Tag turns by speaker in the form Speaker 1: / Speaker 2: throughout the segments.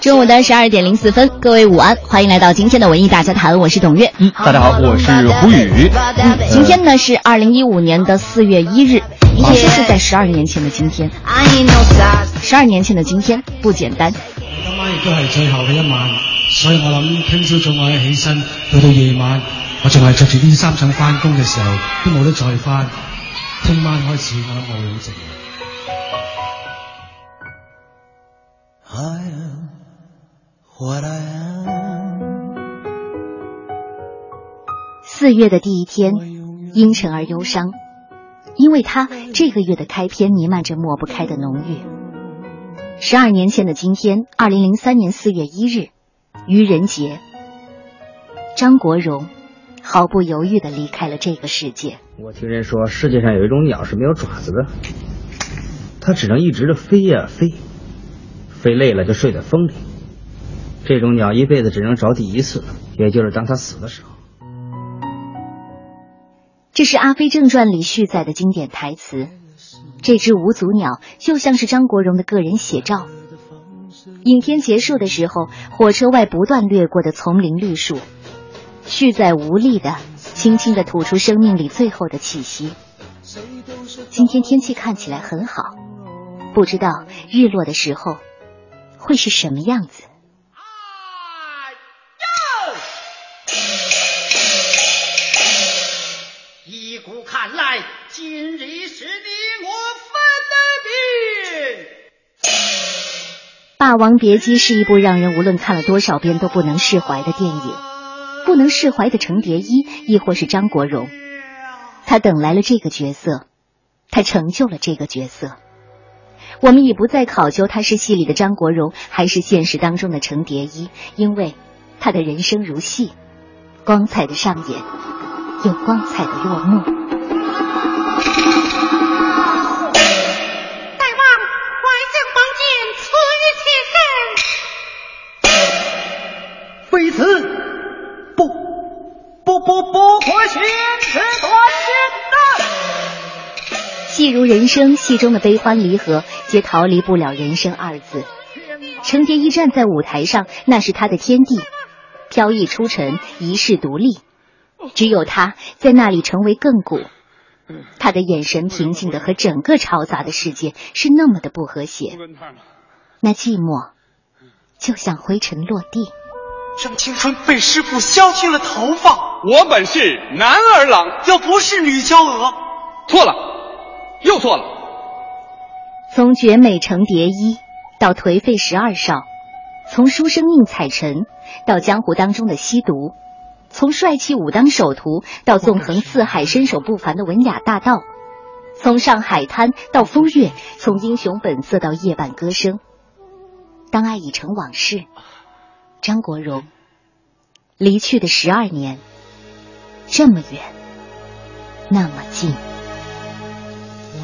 Speaker 1: 中午的十二点零四分，各位午安，欢迎来到今天的文艺大家谈，我是董月。
Speaker 2: 嗯，大家好，我是胡宇。
Speaker 1: 嗯，今天呢是二零一五年的四月一日，也是在十二年前的今天。十二年前的今天不简单。
Speaker 3: 今晚亦都系最后嘅一晚，所以我谂听朝早我一起身，到到夜晚，我仲系着住啲衫想翻工嘅时候，都冇得再翻。听晚开始，我谂我会好
Speaker 4: 寂
Speaker 1: 四月的第一天，阴沉而忧伤，因为他这个月的开篇弥漫着抹不开的浓郁。十二年前的今天，二零零三年四月一日，愚人节，张国荣毫不犹豫的离开了这个世界。
Speaker 5: 我听人说，世界上有一种鸟是没有爪子的，它只能一直的飞呀飞。飞累了就睡在风里，这种鸟一辈子只能着地一次，也就是当它死的时候。
Speaker 1: 这是《阿飞正传》里续载的经典台词。这只无足鸟就像是张国荣的个人写照。影片结束的时候，火车外不断掠过的丛林绿树，续载无力的、轻轻的吐出生命里最后的气息。今天天气看起来很好，不知道日落的时候。会是什么样子？
Speaker 6: 哎呦！依看来，今日是你我分的
Speaker 1: 命。《霸王别姬》是一部让人无论看了多少遍都不能释怀的电影，不能释怀的程蝶衣，亦或是张国荣，他等来了这个角色，他成就了这个角色。我们已不再考究他是戏里的张国荣，还是现实当中的程蝶衣，因为他的人生如戏，光彩的上演，有光彩的落幕。
Speaker 6: 大王，万岁，皇天赐予妾身，
Speaker 4: 非此不不不不可行，此断。
Speaker 1: 戏如人生，戏中的悲欢离合皆逃离不了“人生”二字。程蝶衣站在舞台上，那是他的天地，飘逸出尘，一世独立。只有他在那里成为亘古。他的眼神平静的和整个嘈杂的世界是那么的不和谐，那寂寞就像灰尘落地。
Speaker 7: 让青春被师父削去了头发。
Speaker 8: 我本是男儿郎，
Speaker 7: 又不是女娇娥。
Speaker 8: 错了。又错了。
Speaker 1: 从绝美成蝶衣到颓废十二少，从书生宁采臣到江湖当中的吸毒，从帅气武当首徒到纵横四海身手不凡的文雅大盗，从上海滩到风月，从英雄本色到夜半歌声，当爱已成往事，张国荣离去的十二年，这么远，那么近。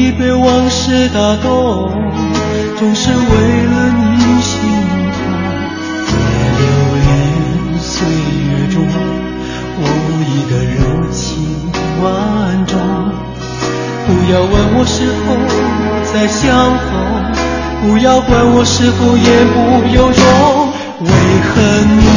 Speaker 4: 已被往事打动，总是为了你心痛。别留恋岁月中无意的柔情万种。不要问我是否再相逢，不要管我是否言不由衷，为何？你？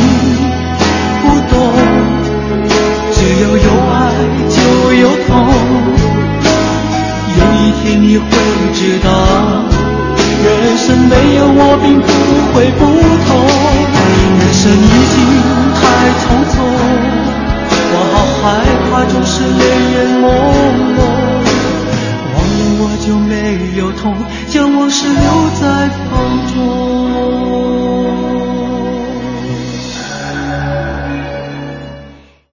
Speaker 4: 会不同。人生已经太匆匆。我好害怕，总是泪眼朦胧。忘了我就没有痛，将往事留在风中。